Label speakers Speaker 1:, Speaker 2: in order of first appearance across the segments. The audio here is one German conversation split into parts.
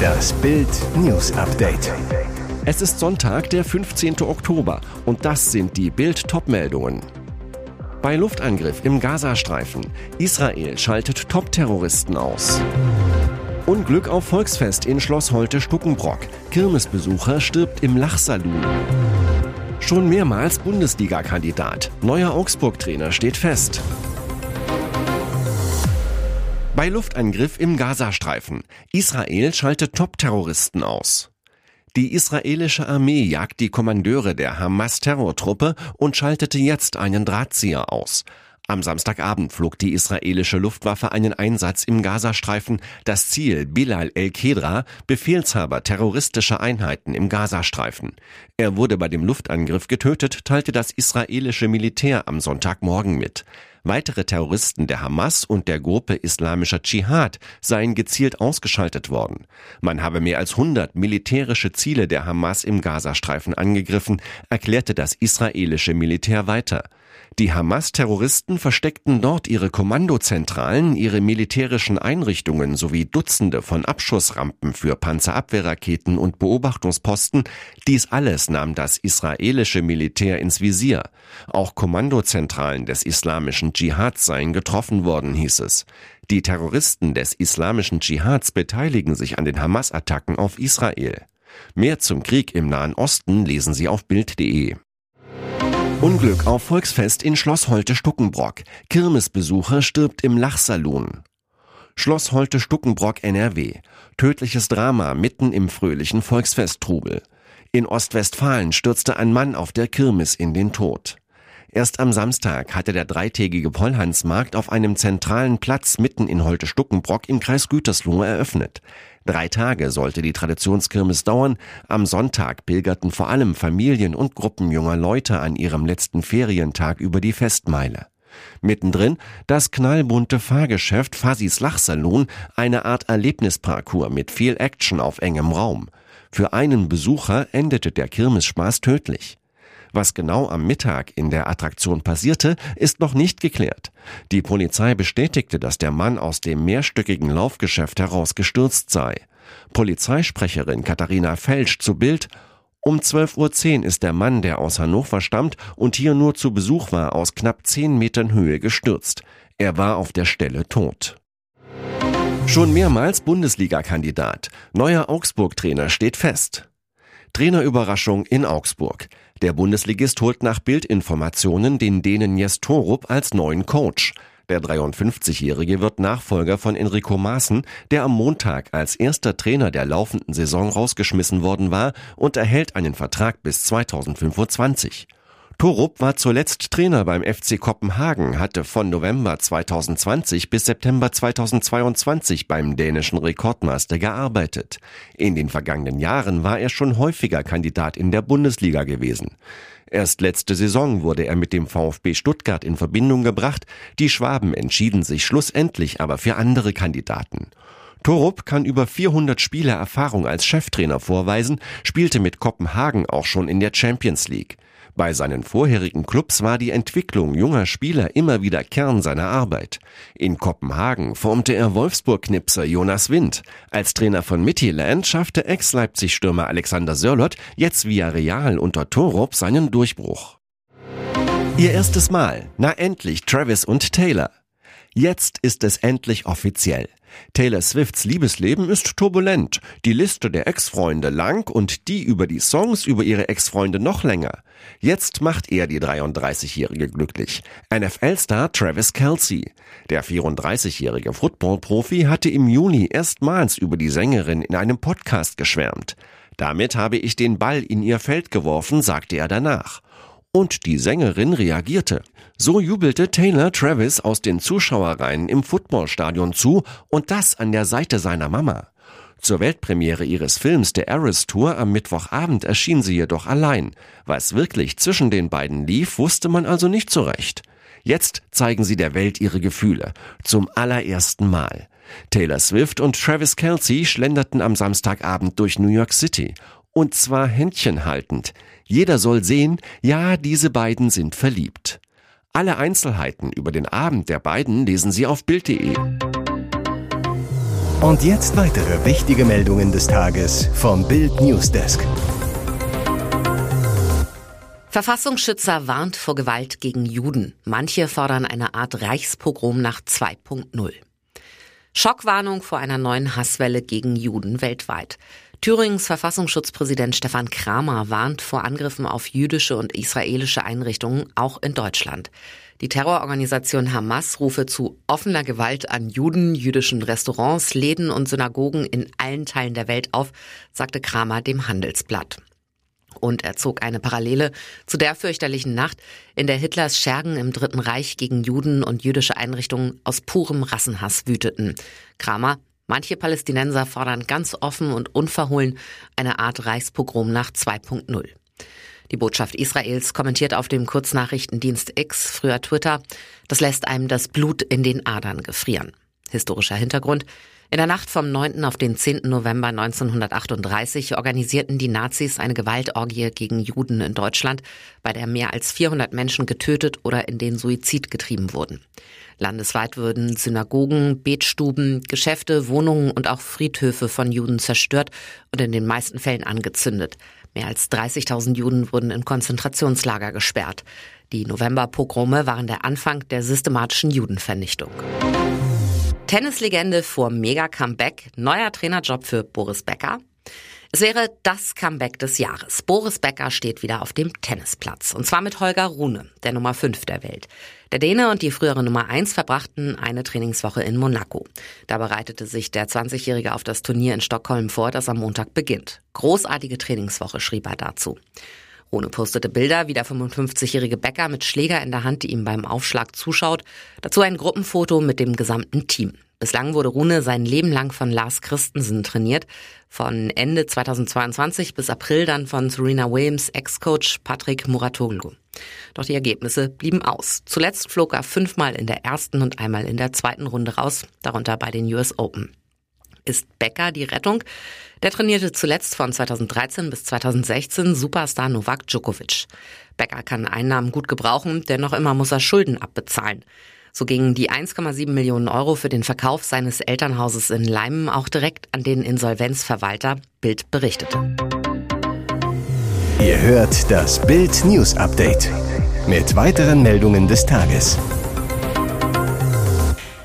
Speaker 1: Das Bild News Update.
Speaker 2: Es ist Sonntag, der 15. Oktober und das sind die Bild Topmeldungen. Bei Luftangriff im Gazastreifen. Israel schaltet Top-Terroristen aus. Unglück auf Volksfest in Schloss Holte Stuckenbrock. Kirmesbesucher stirbt im Lachsalon. Schon mehrmals Bundesliga-Kandidat. Neuer Augsburg-Trainer steht fest. Bei Luftangriff im Gazastreifen. Israel schaltet Top-Terroristen aus. Die israelische Armee jagt die Kommandeure der Hamas-Terrortruppe und schaltete jetzt einen Drahtzieher aus. Am Samstagabend flog die israelische Luftwaffe einen Einsatz im Gazastreifen. Das Ziel Bilal el-Kedra, Befehlshaber terroristischer Einheiten im Gazastreifen. Er wurde bei dem Luftangriff getötet, teilte das israelische Militär am Sonntagmorgen mit. Weitere Terroristen der Hamas und der Gruppe Islamischer Dschihad seien gezielt ausgeschaltet worden. Man habe mehr als 100 militärische Ziele der Hamas im Gazastreifen angegriffen, erklärte das israelische Militär weiter. Die Hamas-Terroristen versteckten dort ihre Kommandozentralen, ihre militärischen Einrichtungen sowie Dutzende von Abschussrampen für Panzerabwehrraketen und Beobachtungsposten. Dies alles nahm das israelische Militär ins Visier. Auch Kommandozentralen des islamischen Dschihads seien getroffen worden, hieß es. Die Terroristen des islamischen Dschihads beteiligen sich an den Hamas-Attacken auf Israel. Mehr zum Krieg im Nahen Osten lesen Sie auf Bild.de. Unglück auf Volksfest in Schloss Holte Stuckenbrock. Kirmesbesucher stirbt im Lachsalon. Schloss Holte Stuckenbrock NRW. Tödliches Drama mitten im fröhlichen Volksfesttrubel. In Ostwestfalen stürzte ein Mann auf der Kirmes in den Tod. Erst am Samstag hatte der dreitägige Pollhansmarkt auf einem zentralen Platz mitten in Holte-Stuckenbrock im Kreis Gütersloh eröffnet. Drei Tage sollte die Traditionskirmes dauern. Am Sonntag pilgerten vor allem Familien und Gruppen junger Leute an ihrem letzten Ferientag über die Festmeile. Mittendrin das knallbunte Fahrgeschäft Fasis Lachsalon, eine Art Erlebnisparcours mit viel Action auf engem Raum. Für einen Besucher endete der Kirmesspaß tödlich. Was genau am Mittag in der Attraktion passierte, ist noch nicht geklärt. Die Polizei bestätigte, dass der Mann aus dem mehrstöckigen Laufgeschäft heraus gestürzt sei. Polizeisprecherin Katharina Felsch zu Bild um 12.10 Uhr ist der Mann, der aus Hannover stammt und hier nur zu Besuch war, aus knapp 10 Metern Höhe gestürzt. Er war auf der Stelle tot. Schon mehrmals Bundesliga-Kandidat. Neuer Augsburg-Trainer steht fest. Trainerüberraschung in Augsburg. Der Bundesligist holt nach Bildinformationen den Dänen Jes Torup als neuen Coach. Der 53-Jährige wird Nachfolger von Enrico Maaßen, der am Montag als erster Trainer der laufenden Saison rausgeschmissen worden war und erhält einen Vertrag bis 2025. Torup war zuletzt Trainer beim FC Kopenhagen, hatte von November 2020 bis September 2022 beim dänischen Rekordmeister gearbeitet. In den vergangenen Jahren war er schon häufiger Kandidat in der Bundesliga gewesen. Erst letzte Saison wurde er mit dem VfB Stuttgart in Verbindung gebracht. Die Schwaben entschieden sich schlussendlich aber für andere Kandidaten. Torup kann über 400 Spiele Erfahrung als Cheftrainer vorweisen, spielte mit Kopenhagen auch schon in der Champions League. Bei seinen vorherigen Clubs war die Entwicklung junger Spieler immer wieder Kern seiner Arbeit. In Kopenhagen formte er Wolfsburg-Knipser Jonas Wind. Als Trainer von Midtjylland schaffte Ex-Leipzig-Stürmer Alexander Sörlot jetzt via Real unter Torup seinen Durchbruch. Ihr erstes Mal. Na endlich Travis und Taylor. Jetzt ist es endlich offiziell. Taylor Swifts Liebesleben ist turbulent, die Liste der Ex-Freunde lang und die über die Songs über ihre Ex-Freunde noch länger. Jetzt macht er die 33-Jährige glücklich. NFL-Star Travis Kelsey. Der 34-jährige Football-Profi hatte im Juni erstmals über die Sängerin in einem Podcast geschwärmt. Damit habe ich den Ball in ihr Feld geworfen, sagte er danach. Und die Sängerin reagierte. So jubelte Taylor Travis aus den Zuschauerreihen im Footballstadion zu und das an der Seite seiner Mama. Zur Weltpremiere ihres Films The Eras Tour am Mittwochabend erschien sie jedoch allein. Was wirklich zwischen den beiden lief, wusste man also nicht so recht. Jetzt zeigen sie der Welt ihre Gefühle. Zum allerersten Mal. Taylor Swift und Travis Kelsey schlenderten am Samstagabend durch New York City. Und zwar händchenhaltend. Jeder soll sehen, ja, diese beiden sind verliebt. Alle Einzelheiten über den Abend der beiden lesen Sie auf Bild.de.
Speaker 1: Und jetzt weitere wichtige Meldungen des Tages vom Bild Newsdesk.
Speaker 3: Verfassungsschützer warnt vor Gewalt gegen Juden. Manche fordern eine Art Reichspogrom nach 2.0. Schockwarnung vor einer neuen Hasswelle gegen Juden weltweit. Thüringens Verfassungsschutzpräsident Stefan Kramer warnt vor Angriffen auf jüdische und israelische Einrichtungen, auch in Deutschland. Die Terrororganisation Hamas rufe zu offener Gewalt an Juden, jüdischen Restaurants, Läden und Synagogen in allen Teilen der Welt auf, sagte Kramer dem Handelsblatt. Und er zog eine Parallele zu der fürchterlichen Nacht, in der Hitlers Schergen im Dritten Reich gegen Juden und jüdische Einrichtungen aus purem Rassenhass wüteten. Kramer, manche Palästinenser fordern ganz offen und unverhohlen eine Art Reichspogrom nach 2.0. Die Botschaft Israels kommentiert auf dem Kurznachrichtendienst X, früher Twitter, das lässt einem das Blut in den Adern gefrieren. Historischer Hintergrund. In der Nacht vom 9. auf den 10. November 1938 organisierten die Nazis eine Gewaltorgie gegen Juden in Deutschland, bei der mehr als 400 Menschen getötet oder in den Suizid getrieben wurden. Landesweit würden Synagogen, Betstuben, Geschäfte, Wohnungen und auch Friedhöfe von Juden zerstört und in den meisten Fällen angezündet. Mehr als 30.000 Juden wurden in Konzentrationslager gesperrt. Die Novemberpogrome waren der Anfang der systematischen Judenvernichtung. Tennislegende vor Mega-Comeback, neuer Trainerjob für Boris Becker. Es wäre das Comeback des Jahres. Boris Becker steht wieder auf dem Tennisplatz. Und zwar mit Holger Rune, der Nummer 5 der Welt. Der Däne und die frühere Nummer 1 verbrachten eine Trainingswoche in Monaco. Da bereitete sich der 20-Jährige auf das Turnier in Stockholm vor, das am Montag beginnt. Großartige Trainingswoche, schrieb er dazu. Rune postete Bilder, wie der 55-jährige Bäcker mit Schläger in der Hand, die ihm beim Aufschlag zuschaut. Dazu ein Gruppenfoto mit dem gesamten Team. Bislang wurde Rune sein Leben lang von Lars Christensen trainiert. Von Ende 2022 bis April dann von Serena Williams Ex-Coach Patrick Muratoglu. Doch die Ergebnisse blieben aus. Zuletzt flog er fünfmal in der ersten und einmal in der zweiten Runde raus, darunter bei den US Open. Ist Becker die Rettung? Der trainierte zuletzt von 2013 bis 2016 Superstar Novak Djokovic. Becker kann Einnahmen gut gebrauchen, dennoch immer muss er Schulden abbezahlen. So gingen die 1,7 Millionen Euro für den Verkauf seines Elternhauses in Leimen auch direkt an den Insolvenzverwalter. Bild berichtete.
Speaker 1: Ihr hört das Bild News Update mit weiteren Meldungen des Tages.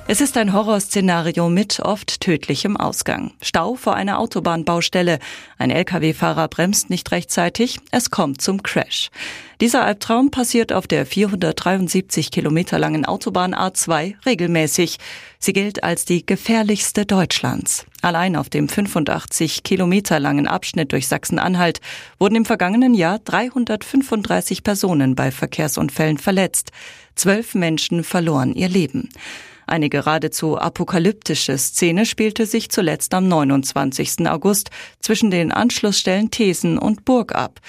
Speaker 4: Es ist ein Horrorszenario mit oft tödlichem Ausgang. Stau vor einer Autobahnbaustelle. Ein Lkw-Fahrer bremst nicht rechtzeitig. Es kommt zum Crash. Dieser Albtraum passiert auf der 473 Kilometer langen Autobahn A2 regelmäßig. Sie gilt als die gefährlichste Deutschlands. Allein auf dem 85 Kilometer langen Abschnitt durch Sachsen-Anhalt wurden im vergangenen Jahr 335 Personen bei Verkehrsunfällen verletzt. Zwölf Menschen verloren ihr Leben. Eine geradezu apokalyptische Szene spielte sich zuletzt am 29. August zwischen den Anschlussstellen Thesen und Burg ab.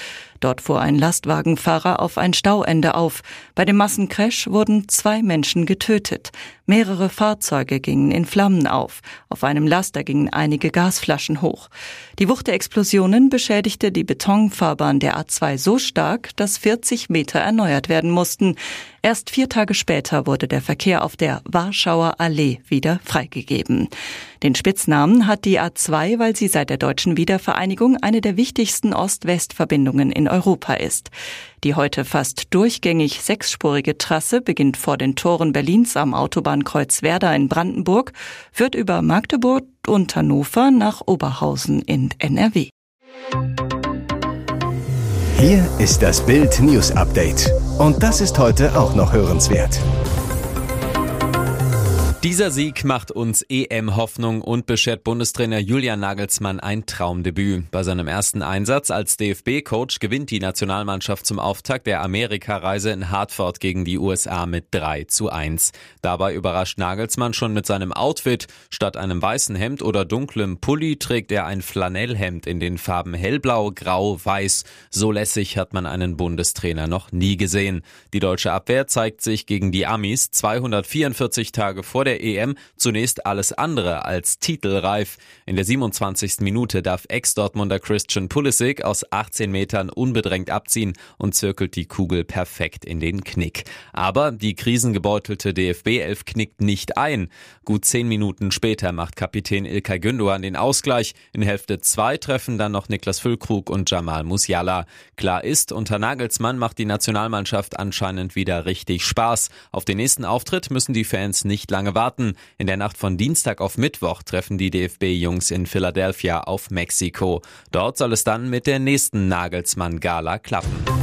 Speaker 4: Dort fuhr ein Lastwagenfahrer auf ein Stauende auf. Bei dem Massencrash wurden zwei Menschen getötet. Mehrere Fahrzeuge gingen in Flammen auf. Auf einem Laster gingen einige Gasflaschen hoch. Die Wucht der Explosionen beschädigte die Betonfahrbahn der A2 so stark, dass 40 Meter erneuert werden mussten. Erst vier Tage später wurde der Verkehr auf der Warschauer Allee wieder freigegeben. Den Spitznamen hat die A2, weil sie seit der deutschen Wiedervereinigung eine der wichtigsten Ost-West-Verbindungen in Europa ist. Die heute fast durchgängig sechsspurige Trasse beginnt vor den Toren Berlins am Autobahnkreuz Werder in Brandenburg, führt über Magdeburg und Hannover nach Oberhausen in NRW.
Speaker 1: Hier ist das Bild News Update. Und das ist heute auch noch hörenswert.
Speaker 5: Dieser Sieg macht uns EM-Hoffnung und beschert Bundestrainer Julian Nagelsmann ein Traumdebüt. Bei seinem ersten Einsatz als DFB-Coach gewinnt die Nationalmannschaft zum Auftakt der Amerikareise in Hartford gegen die USA mit 3 zu 1. Dabei überrascht Nagelsmann schon mit seinem Outfit. Statt einem weißen Hemd oder dunklem Pulli trägt er ein Flanellhemd in den Farben hellblau, grau, weiß. So lässig hat man einen Bundestrainer noch nie gesehen. Die deutsche Abwehr zeigt sich gegen die Amis 244 Tage vor der der EM zunächst alles andere als titelreif. In der 27. Minute darf Ex-Dortmunder Christian Pulisic aus 18 Metern unbedrängt abziehen und zirkelt die Kugel perfekt in den Knick. Aber die krisengebeutelte DFB-Elf knickt nicht ein. Gut zehn Minuten später macht Kapitän Ilkay Gündogan den Ausgleich. In Hälfte 2 treffen dann noch Niklas Füllkrug und Jamal Musiala. Klar ist, unter Nagelsmann macht die Nationalmannschaft anscheinend wieder richtig Spaß. Auf den nächsten Auftritt müssen die Fans nicht lange warten. In der Nacht von Dienstag auf Mittwoch treffen die DFB-Jungs in Philadelphia auf Mexiko. Dort soll es dann mit der nächsten Nagelsmann-Gala klappen.